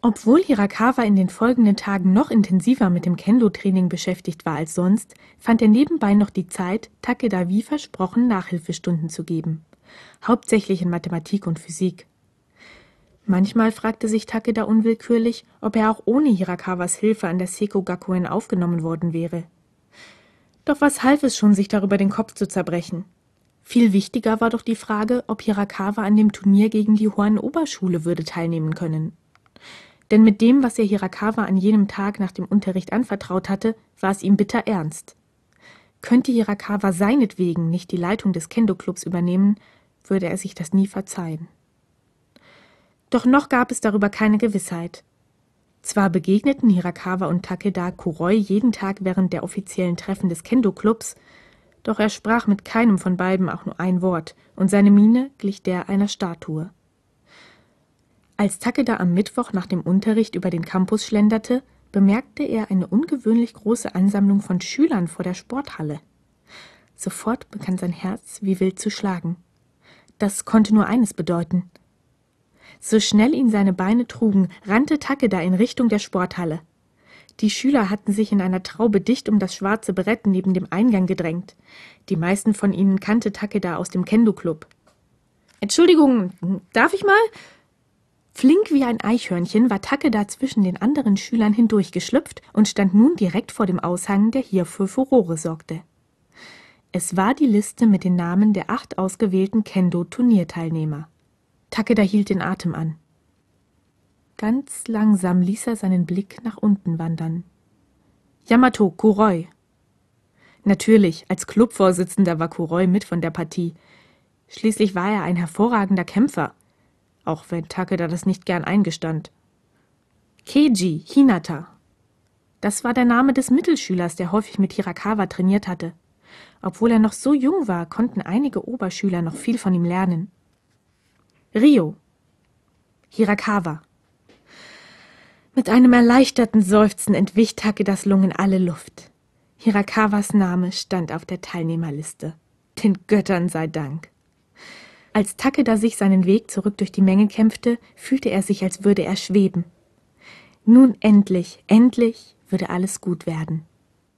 Obwohl Hirakawa in den folgenden Tagen noch intensiver mit dem Kendo-Training beschäftigt war als sonst, fand er nebenbei noch die Zeit, Takeda wie versprochen Nachhilfestunden zu geben. Hauptsächlich in Mathematik und Physik. Manchmal fragte sich Takeda unwillkürlich, ob er auch ohne Hirakawas Hilfe an der Seiko Gakuen aufgenommen worden wäre. Doch was half es schon, sich darüber den Kopf zu zerbrechen? Viel wichtiger war doch die Frage, ob Hirakawa an dem Turnier gegen die Huan Oberschule würde teilnehmen können. Denn mit dem, was er Hirakawa an jenem Tag nach dem Unterricht anvertraut hatte, war es ihm bitter ernst. Könnte Hirakawa seinetwegen nicht die Leitung des Kendo-Clubs übernehmen, würde er sich das nie verzeihen. Doch noch gab es darüber keine Gewissheit. Zwar begegneten Hirakawa und Takeda Kuroi jeden Tag während der offiziellen Treffen des Kendo-Clubs, doch er sprach mit keinem von beiden auch nur ein Wort, und seine Miene glich der einer Statue. Als Takeda am Mittwoch nach dem Unterricht über den Campus schlenderte, bemerkte er eine ungewöhnlich große Ansammlung von Schülern vor der Sporthalle. Sofort begann sein Herz wie wild zu schlagen. Das konnte nur eines bedeuten. So schnell ihn seine Beine trugen, rannte Takeda in Richtung der Sporthalle. Die Schüler hatten sich in einer Traube dicht um das schwarze Brett neben dem Eingang gedrängt. Die meisten von ihnen kannte Takeda aus dem Kendo-Club. Entschuldigung, darf ich mal? Flink wie ein Eichhörnchen war Takeda zwischen den anderen Schülern hindurchgeschlüpft und stand nun direkt vor dem Aushang, der hier für Furore sorgte. Es war die Liste mit den Namen der acht ausgewählten Kendo-Turnierteilnehmer. Takeda hielt den Atem an. Ganz langsam ließ er seinen Blick nach unten wandern. Yamato Kuroi. Natürlich, als Clubvorsitzender war Kuroi mit von der Partie. Schließlich war er ein hervorragender Kämpfer, auch wenn Takeda das nicht gern eingestand. Keiji Hinata. Das war der Name des Mittelschülers, der häufig mit Hirakawa trainiert hatte. Obwohl er noch so jung war, konnten einige Oberschüler noch viel von ihm lernen. Rio. Hirakawa. Mit einem erleichterten Seufzen entwich Takedas Lungen alle Luft. Hirakawas Name stand auf der Teilnehmerliste. Den Göttern sei Dank. Als Takeda sich seinen Weg zurück durch die Menge kämpfte, fühlte er sich, als würde er schweben. Nun endlich, endlich würde alles gut werden.